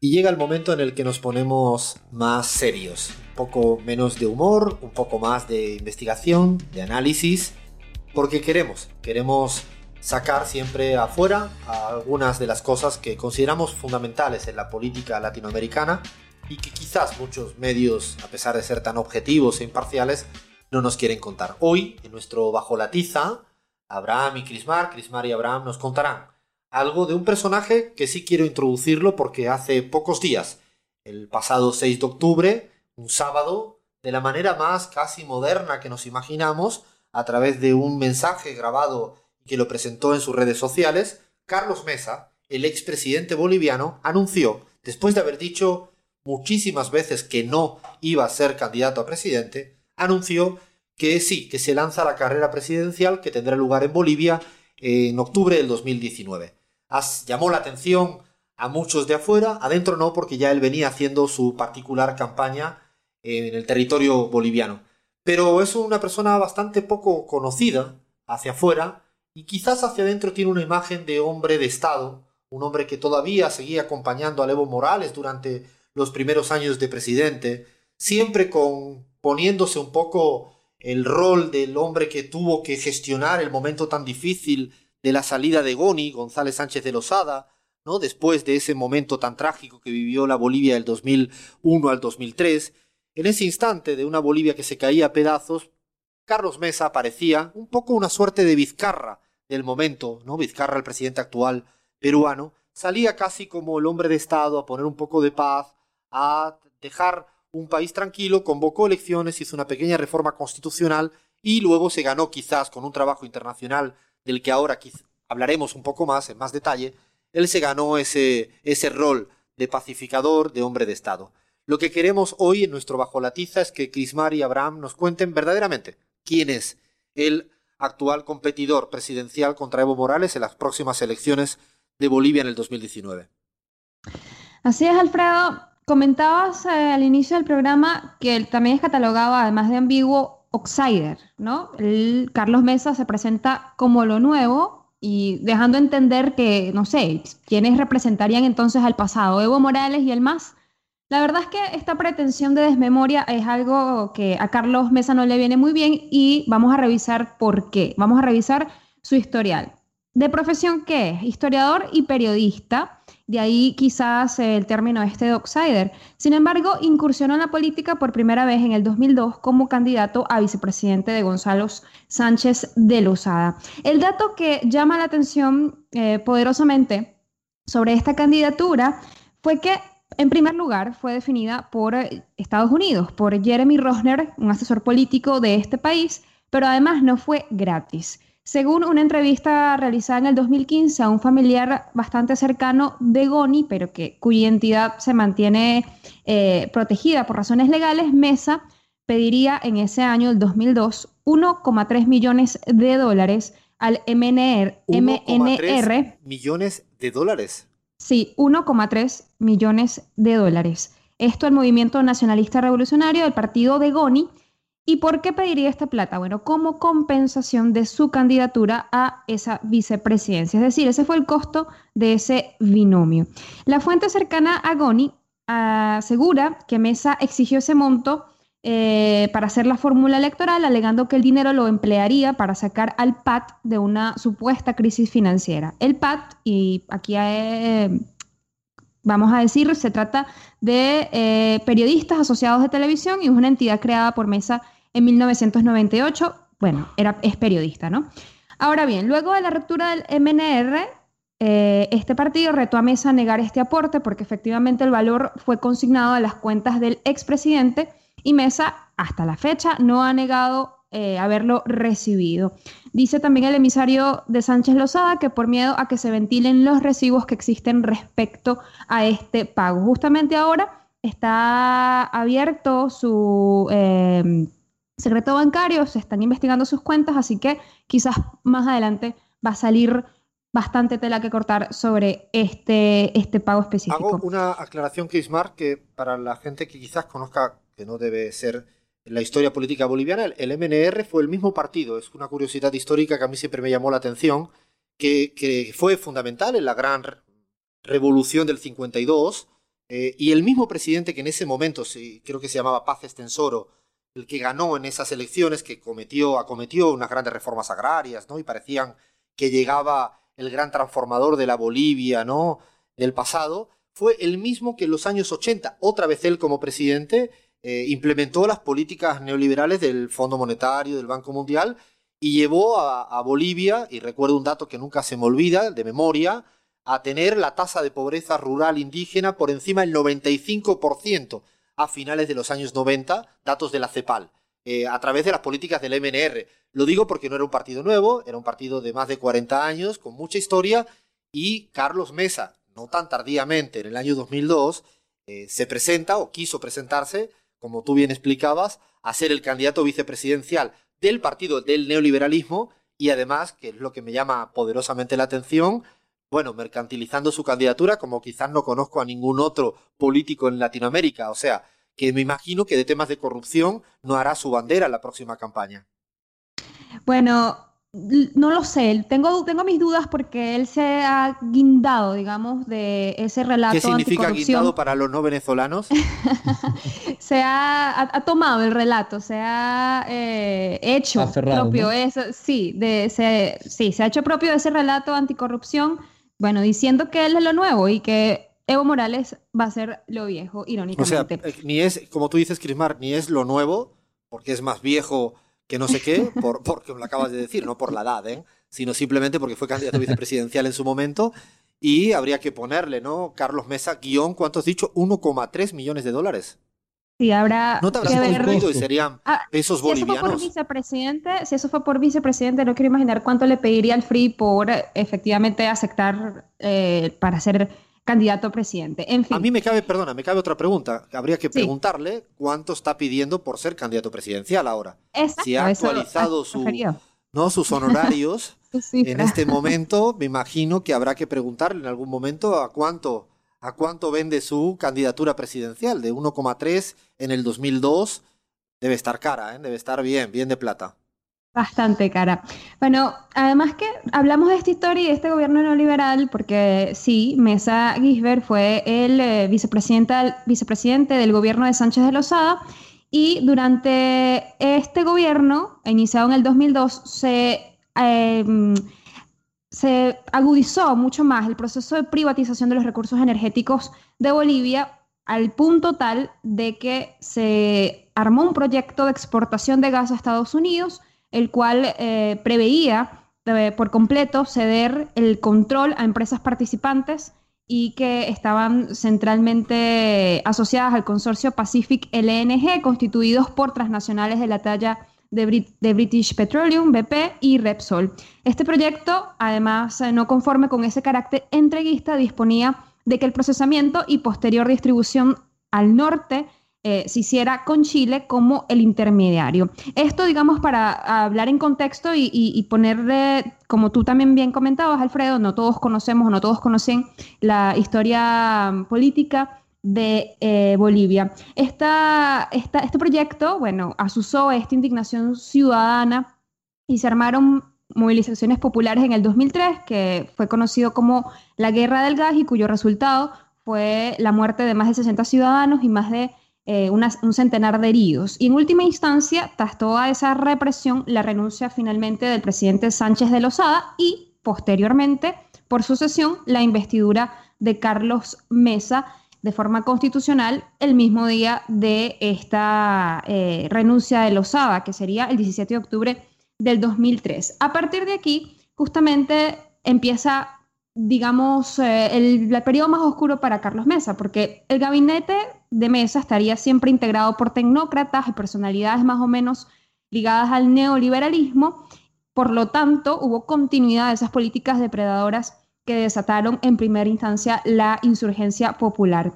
Y llega el momento en el que nos ponemos más serios, un poco menos de humor, un poco más de investigación, de análisis, porque queremos, queremos sacar siempre afuera algunas de las cosas que consideramos fundamentales en la política latinoamericana y que quizás muchos medios, a pesar de ser tan objetivos e imparciales, no nos quieren contar. Hoy, en nuestro Bajo la Tiza, Abraham y Crismar, Crismar y Abraham nos contarán algo de un personaje que sí quiero introducirlo porque hace pocos días, el pasado 6 de octubre, un sábado, de la manera más casi moderna que nos imaginamos, a través de un mensaje grabado que lo presentó en sus redes sociales, Carlos Mesa, el expresidente boliviano, anunció, después de haber dicho muchísimas veces que no iba a ser candidato a presidente, anunció que sí, que se lanza la carrera presidencial que tendrá lugar en Bolivia en octubre del 2019 llamó la atención a muchos de afuera, adentro no, porque ya él venía haciendo su particular campaña en el territorio boliviano. Pero es una persona bastante poco conocida hacia afuera y quizás hacia adentro tiene una imagen de hombre de Estado, un hombre que todavía seguía acompañando a Evo Morales durante los primeros años de presidente, siempre con poniéndose un poco el rol del hombre que tuvo que gestionar el momento tan difícil de la salida de Goni, González Sánchez de Lozada, ¿no? después de ese momento tan trágico que vivió la Bolivia del 2001 al 2003, en ese instante de una Bolivia que se caía a pedazos, Carlos Mesa parecía un poco una suerte de Vizcarra del momento, ¿no? Vizcarra, el presidente actual peruano, salía casi como el hombre de Estado a poner un poco de paz, a dejar un país tranquilo, convocó elecciones, hizo una pequeña reforma constitucional y luego se ganó quizás con un trabajo internacional del que ahora hablaremos un poco más, en más detalle, él se ganó ese, ese rol de pacificador, de hombre de Estado. Lo que queremos hoy en nuestro Bajo la Tiza es que Crismar y Abraham nos cuenten verdaderamente quién es el actual competidor presidencial contra Evo Morales en las próximas elecciones de Bolivia en el 2019. Así es, Alfredo. Comentabas eh, al inicio del programa que también es catalogado, además de ambiguo, outsider, ¿no? El Carlos Mesa se presenta como lo nuevo y dejando entender que, no sé, quiénes representarían entonces al pasado, Evo Morales y el más. La verdad es que esta pretensión de desmemoria es algo que a Carlos Mesa no le viene muy bien y vamos a revisar por qué. Vamos a revisar su historial. ¿De profesión qué es? Historiador y periodista de ahí quizás el término este de. Sin embargo, incursionó en la política por primera vez en el 2002 como candidato a vicepresidente de Gonzalo Sánchez de Lozada. El dato que llama la atención eh, poderosamente sobre esta candidatura fue que en primer lugar, fue definida por Estados Unidos, por Jeremy Rosner, un asesor político de este país, pero además no fue gratis. Según una entrevista realizada en el 2015 a un familiar bastante cercano de Goni, pero que, cuya identidad se mantiene eh, protegida por razones legales, Mesa pediría en ese año, el 2002, 1,3 millones de dólares al MNR. MNR millones de dólares. Sí, 1,3 millones de dólares. Esto el movimiento nacionalista revolucionario del partido de Goni ¿Y por qué pediría esta plata? Bueno, como compensación de su candidatura a esa vicepresidencia. Es decir, ese fue el costo de ese binomio. La fuente cercana a Goni asegura que Mesa exigió ese monto eh, para hacer la fórmula electoral, alegando que el dinero lo emplearía para sacar al PAT de una supuesta crisis financiera. El PAT, y aquí eh, vamos a decir, se trata de eh, periodistas asociados de televisión y es una entidad creada por Mesa en 1998. Bueno, era, es periodista, ¿no? Ahora bien, luego de la ruptura del MNR, eh, este partido retó a Mesa a negar este aporte porque efectivamente el valor fue consignado a las cuentas del expresidente y Mesa hasta la fecha no ha negado eh, haberlo recibido. Dice también el emisario de Sánchez Lozada que por miedo a que se ventilen los recibos que existen respecto a este pago. Justamente ahora está abierto su... Eh, secreto bancario, se están investigando sus cuentas, así que quizás más adelante va a salir bastante tela que cortar sobre este, este pago específico. Hago una aclaración, Kismar, que para la gente que quizás conozca, que no debe ser la historia política boliviana, el MNR fue el mismo partido, es una curiosidad histórica que a mí siempre me llamó la atención, que, que fue fundamental en la gran revolución del 52, eh, y el mismo presidente que en ese momento, creo que se llamaba Paz Estensoro, el que ganó en esas elecciones, que cometió, acometió unas grandes reformas agrarias, ¿no? Y parecían que llegaba el gran transformador de la Bolivia, ¿no? Del pasado, fue el mismo que en los años 80, otra vez él como presidente, eh, implementó las políticas neoliberales del Fondo Monetario, del Banco Mundial, y llevó a, Bolivia, y recuerdo un dato que nunca se me olvida, de memoria, a tener la tasa de pobreza rural indígena por encima del 95% a finales de los años 90, datos de la CEPAL, eh, a través de las políticas del MNR. Lo digo porque no era un partido nuevo, era un partido de más de 40 años, con mucha historia, y Carlos Mesa, no tan tardíamente, en el año 2002, eh, se presenta o quiso presentarse, como tú bien explicabas, a ser el candidato vicepresidencial del partido del neoliberalismo y además, que es lo que me llama poderosamente la atención, bueno, mercantilizando su candidatura como quizás no conozco a ningún otro político en Latinoamérica. O sea, que me imagino que de temas de corrupción no hará su bandera en la próxima campaña. Bueno, no lo sé, tengo, tengo mis dudas porque él se ha guindado, digamos, de ese relato. ¿Qué significa guindado para los no venezolanos? se ha, tomado el relato, se ha eh, hecho propio eso, sí, de, se, sí, se ha hecho propio de ese relato anticorrupción, bueno, diciendo que él es lo nuevo y que Evo Morales va a ser lo viejo, irónicamente. O sea, eh, ni es, como tú dices, Crismar, ni es lo nuevo, porque es más viejo que no sé qué, por, porque me lo acabas de decir, no por la edad, ¿eh? sino simplemente porque fue candidato vicepresidencial en su momento. Y habría que ponerle, ¿no? Carlos Mesa, guion, ¿cuánto has dicho? 1,3 millones de dólares. Sí, habrá ¿No te habrás que y serían ah, pesos bolivianos? Si eso fue por vicepresidente, si eso fue por vicepresidente, no quiero imaginar cuánto le pediría al Free por efectivamente aceptar eh, para ser candidato a presidente. En fin. A mí me cabe, perdona, me cabe otra pregunta. Habría que preguntarle cuánto está pidiendo por ser candidato presidencial ahora. si ha actualizado su, ¿no? sus honorarios en este momento, me imagino que habrá que preguntarle en algún momento a cuánto, a cuánto vende su candidatura presidencial. De 1,3 en el 2002 debe estar cara, ¿eh? debe estar bien, bien de plata. Bastante cara. Bueno, además que hablamos de esta historia y de este gobierno neoliberal, porque sí, Mesa Gisbert fue el eh, vicepresidente del gobierno de Sánchez de Lozada y durante este gobierno, iniciado en el 2002, se, em, se agudizó mucho más el proceso de privatización de los recursos energéticos de Bolivia al punto tal de que se armó un proyecto de exportación de gas a Estados Unidos, el cual eh, preveía eh, por completo ceder el control a empresas participantes y que estaban centralmente asociadas al consorcio Pacific LNG, constituidos por transnacionales de la talla de, British Petroleum, BP y Repsol. Este proyecto, además, eh, no conforme con ese carácter entreguista, disponía de que el procesamiento y posterior distribución al norte eh, se hiciera con Chile como el intermediario. Esto, digamos, para hablar en contexto y, ponerle, como tú también bien comentabas, Alfredo, no todos conocemos o no todos conocen la historia política de eh, Bolivia. Esta, este proyecto, bueno, asusó esta indignación ciudadana y se armaron movilizaciones populares en el 2003, que fue conocido como la Guerra del Gas y cuyo resultado fue la muerte de más de 60 ciudadanos y más de eh, un centenar de heridos. Y en última instancia, tras toda esa represión, la renuncia finalmente del presidente Sánchez de Lozada y posteriormente, por sucesión, la investidura de Carlos Mesa de forma constitucional el mismo día de esta eh, renuncia de Lozada, que sería el 17 de octubre del 2003. A partir de aquí, justamente empieza digamos, eh, el, periodo más oscuro para Carlos Mesa, porque el gabinete de Mesa estaría siempre integrado por tecnócratas y personalidades más o menos ligadas al neoliberalismo, por lo tanto, hubo continuidad de esas políticas depredadoras que desataron en primera instancia la insurgencia popular.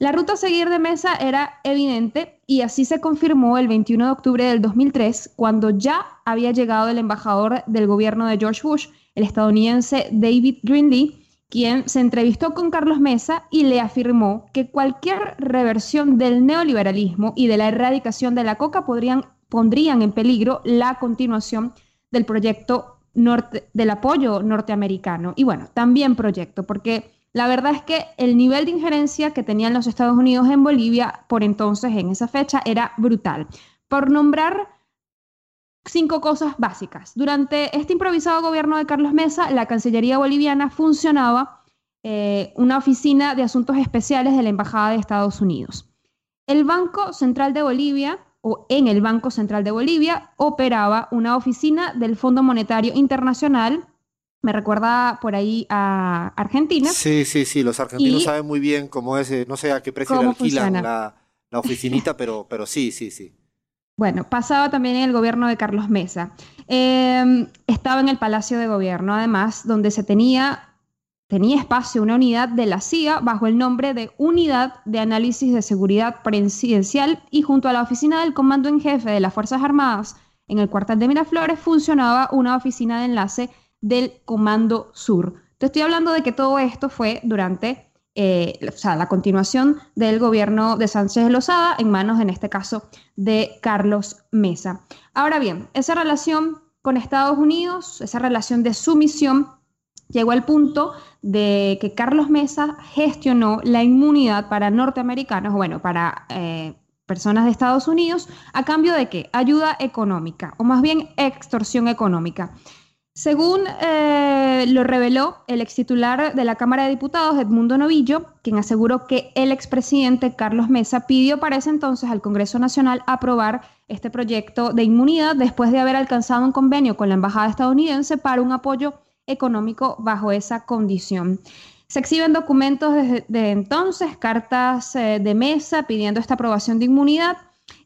La ruta a seguir de Mesa era evidente y así se confirmó el 21 de octubre del 2003, cuando ya había llegado el embajador del gobierno de George Bush, el estadounidense David Greenlee, quien se entrevistó con Carlos Mesa y le afirmó que cualquier reversión del neoliberalismo y de la erradicación de la coca podrían, pondrían en peligro la continuación del proyecto del apoyo norteamericano. Y bueno, también proyecto, porque La verdad es que el nivel de injerencia que tenían los Estados Unidos en Bolivia por entonces, en esa fecha, era brutal. Por nombrar cinco cosas básicas. Durante este improvisado gobierno de Carlos Mesa, la Cancillería boliviana funcionaba eh, una oficina de asuntos especiales de la Embajada de Estados Unidos. El Banco Central de Bolivia, o en el Banco Central de Bolivia, operaba una oficina del Fondo Monetario Internacional. Me recuerda por ahí a Argentina. Sí, sí, sí, los argentinos saben muy bien cómo es, eh, no sé a qué precio le alquilan la, la, oficinita, pero, pero sí, sí, sí. Bueno, pasaba también en el gobierno de Carlos Mesa. Em, estaba en el Palacio de Gobierno, además, donde se tenía tenía espacio una unidad de la CIA bajo el nombre de Unidad de Análisis de Seguridad Presidencial y junto a la oficina del Comando en Jefe de las Fuerzas Armadas en el cuartel de Miraflores funcionaba una oficina de enlace del Comando Sur. Te estoy hablando de que todo esto fue durante eh, la continuación del gobierno de Sánchez Lozada en manos, en este caso, de Carlos Mesa. Ahora bien, esa relación con Estados Unidos, esa relación de sumisión, llegó al punto de que Carlos Mesa gestionó la inmunidad para norteamericanos, bueno, para eh, personas de Estados Unidos, a cambio de qué? Ayuda económica, o más bien extorsión económica. Según eh, lo reveló el ex titular de la Cámara de Diputados, Edmundo Novillo, quien aseguró que el expresidente Carlos Mesa pidió para ese entonces al Congreso Nacional aprobar este proyecto de inmunidad después de haber alcanzado un convenio con la Embajada estadounidense para un apoyo económico bajo esa condición. Se exhiben documentos desde entonces, cartas eh, de mesa pidiendo esta aprobación de inmunidad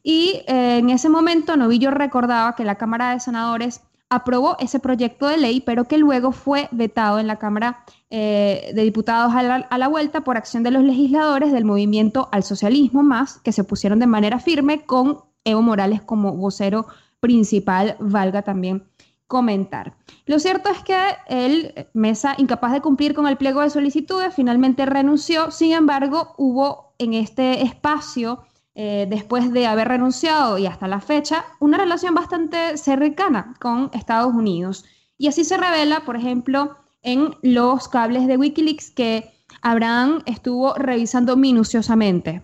y eh, en ese momento Novillo recordaba que la Cámara de Senadores aprobó ese proyecto de ley, pero que luego fue vetado en la Cámara eh, de Diputados a la, a la, vuelta por acción de los legisladores del movimiento al socialismo más, que se pusieron de manera firme con Evo Morales como vocero principal, valga también comentar. Lo cierto es que el Mesa, incapaz de cumplir con el pliego de solicitudes, finalmente renunció. Sin embargo, hubo en este espacio, eh, después de haber renunciado y hasta la fecha, una relación bastante cercana con Estados Unidos. Y así se revela, por ejemplo, en los cables de Wikileaks que Abraham estuvo revisando minuciosamente.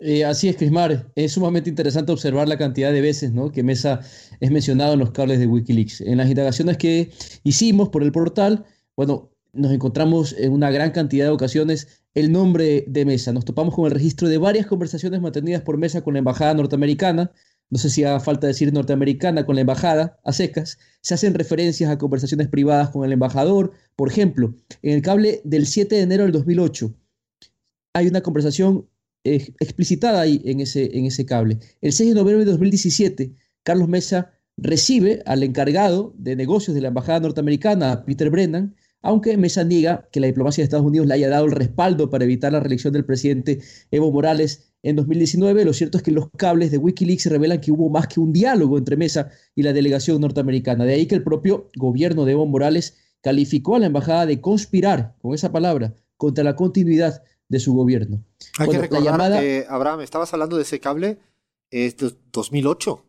Eh, así es, Crismar. Es sumamente interesante observar la cantidad de veces ¿no? que Mesa es mencionado en los cables de Wikileaks. En las indagaciones que hicimos por el portal, bueno, nos encontramos en una gran cantidad de ocasiones el nombre de Mesa. Nos topamos con el registro de varias conversaciones mantenidas por Mesa con la embajada norteamericana. No sé si haga falta decir norteamericana con la embajada, a secas. Se hacen referencias a conversaciones privadas con el embajador. Por ejemplo, en el cable del 7 de enero del 2008 hay una conversación explicitada ahí en ese, en ese cable. El 6 de noviembre de 2017, Carlos Mesa recibe al encargado de negocios de la Embajada Norteamericana, Peter Brennan, aunque Mesa niega que la diplomacia de Estados Unidos le haya dado el respaldo para evitar la reelección del presidente Evo Morales en 2019, lo cierto es que los cables de Wikileaks revelan que hubo más que un diálogo entre Mesa y la delegación norteamericana. De ahí que el propio gobierno de Evo Morales calificó a la embajada de conspirar, con esa palabra, contra la continuidad de su gobierno. Hay que recordar que, Abraham, estabas hablando de ese cable, es de 2008.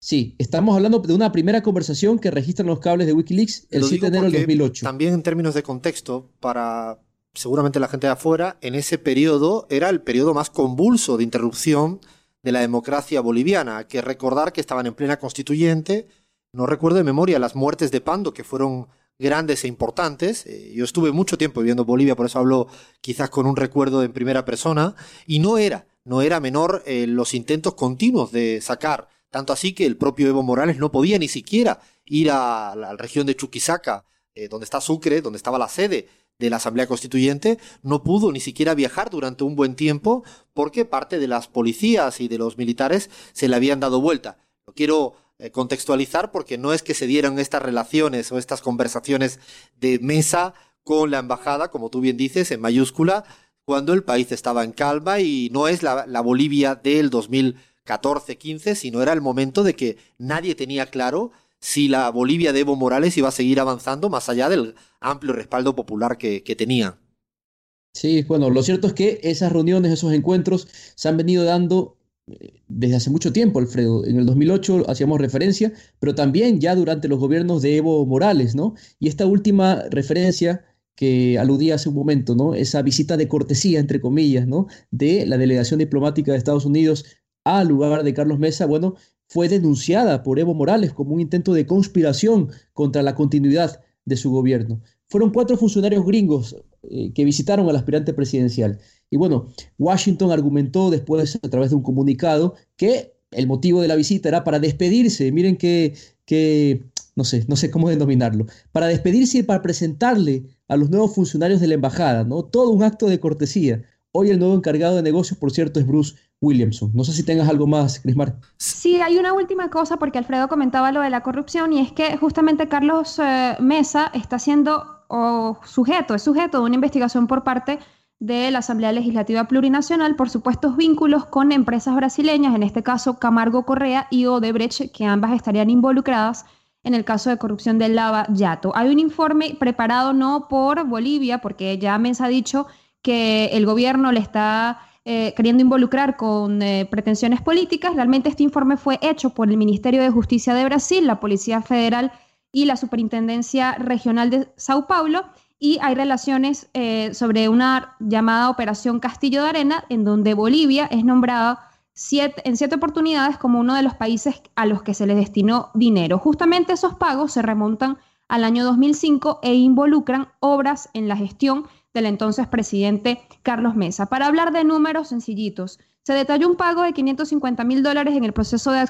Sí, estamos hablando de una primera conversación que registran los cables de Wikileaks el 7 de enero del 2008. También en términos de contexto, para seguramente la gente de afuera, en ese periodo era el periodo más convulso de interrupción de la democracia boliviana. Hay que recordar que estaban en plena constituyente. No recuerdo de memoria las muertes de Pando, que fueron grandes e importantes. Eh, yo estuve mucho tiempo viviendo Bolivia, por eso hablo quizás con un recuerdo en primera persona, y no era, no era menor eh, los intentos continuos de sacar, tanto así que el propio Evo Morales no podía ni siquiera ir a la región de Chuquisaca, eh, donde está Sucre, donde estaba la sede de la Asamblea Constituyente, no pudo ni siquiera viajar durante un buen tiempo porque parte de las policías y de los militares se le habían dado vuelta. Quiero contextualizar porque no es que se dieran estas relaciones o estas conversaciones de mesa con la embajada, como tú bien dices, en mayúscula, cuando el país estaba en calma y no es la, Bolivia del 2014-15, sino era el momento de que nadie tenía claro si la Bolivia de Evo Morales iba a seguir avanzando más allá del amplio respaldo popular que tenía. Sí, bueno, lo cierto es que esas reuniones, esos encuentros se han venido dando desde hace mucho tiempo, Alfredo. En el 2008 hacíamos referencia, pero también ya durante los gobiernos de Evo Morales, ¿no? Y esta última referencia que aludía hace un momento, ¿no? Esa visita de cortesía, entre comillas, ¿no? De la delegación diplomática de Estados Unidos al lugar de Carlos Mesa, bueno, fue denunciada por Evo Morales como un intento de conspiración contra la continuidad de su gobierno. Fueron cuatro funcionarios gringos eh, que visitaron al aspirante presidencial. Y bueno, Washington argumentó después a través de un comunicado que el motivo de la visita era para despedirse. Miren que, que no sé, no sé cómo denominarlo, para despedirse y para presentarle a los nuevos funcionarios de la embajada, ¿no? Todo un acto de cortesía. Hoy el nuevo encargado de negocios, por cierto, es Bruce Williamson. No sé si tengas algo más, Crismar. Sí, hay una última cosa porque Alfredo comentaba lo de la corrupción y es que justamente Carlos eh, Mesa está siendo sujeto, es sujeto de una investigación por parte de la Asamblea Legislativa Plurinacional por supuestos vínculos con empresas brasileñas, en este caso Camargo Correa y Odebrecht, que ambas estarían involucradas en el caso de corrupción del Lava Yato. Hay un informe preparado no por Bolivia, porque ya Mesa ha dicho que el gobierno le está eh, queriendo involucrar con eh, pretensiones políticas. Realmente este informe fue hecho por el Ministerio de Justicia de Brasil, la Policía Federal y la Superintendencia Regional de Sao Paulo. Y hay relaciones eh, sobre una llamada Operación Castillo de Arena, en donde Bolivia es nombrada en siete oportunidades como uno de los países a los que se les destinó dinero. Justamente esos pagos se remontan al año 2005 e involucran obras en la gestión del entonces presidente Carlos Mesa. Para hablar de números sencillitos, se detalló un pago de 550 mil dólares en el proceso de,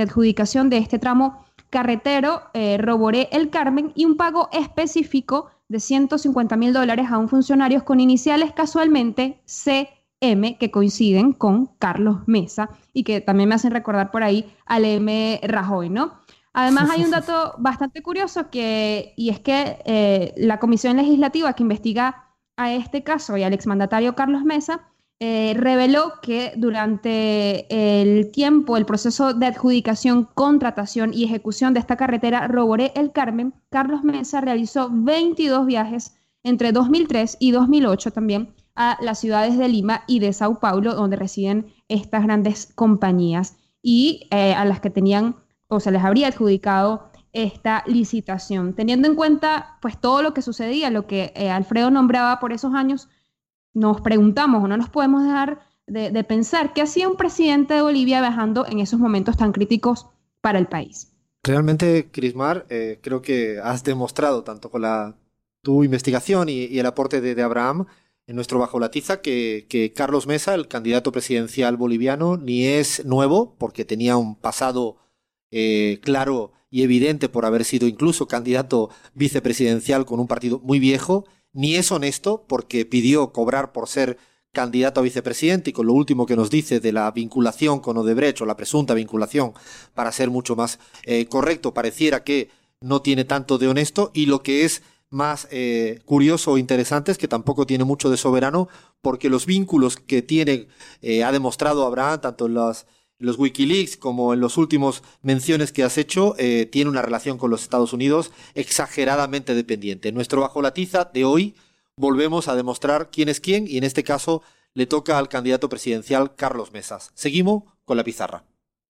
adjudicación de este tramo carretero eh, Roboré El Carmen y un pago específico de 150 mil dólares a un funcionario con iniciales casualmente C M que coinciden con Carlos Mesa y que también me hacen recordar por ahí al M Rajoy, ¿no? Además hay un dato bastante curioso que, y es que eh, la comisión legislativa que investiga a este caso y al exmandatario Carlos Mesa eh, reveló que durante el tiempo, el proceso de adjudicación, contratación y ejecución de esta carretera Roboré El Carmen, Carlos Mesa realizó 22 viajes entre 2003 y 2008 también a las ciudades de Lima y de Sao Paulo, donde residen estas grandes compañías y eh, a las que tenían o se les habría adjudicado esta licitación. Teniendo en cuenta pues todo lo que sucedía, lo que eh, Alfredo nombraba por esos años, nos preguntamos o no nos podemos dejar de, pensar qué hacía un presidente de Bolivia viajando en esos momentos tan críticos para el país. Realmente, Crismar, eh, creo que has demostrado tanto con la, tu investigación y, el aporte de Abraham en nuestro Bajo la Tiza que, Carlos Mesa, el candidato presidencial boliviano, ni es nuevo, porque tenía un pasado eh, claro y evidente por haber sido incluso candidato vicepresidencial con un partido muy viejo, ni es honesto porque pidió cobrar por ser candidato a vicepresidente y con lo último que nos dice de la vinculación con Odebrecht o la presunta vinculación, para ser mucho más eh, correcto, pareciera que no tiene tanto de honesto. Y lo que es más eh, curioso o interesante es que tampoco tiene mucho de soberano porque los vínculos que tiene, eh, ha demostrado Abraham, tanto en los, los Wikileaks como en los últimos menciones que has hecho, eh, tiene una relación con los Estados Unidos exageradamente dependiente. En nuestro Bajo la Tiza de hoy volvemos a demostrar quién es quién y en este caso le toca al candidato presidencial Carlos Mesas. Seguimos con la pizarra.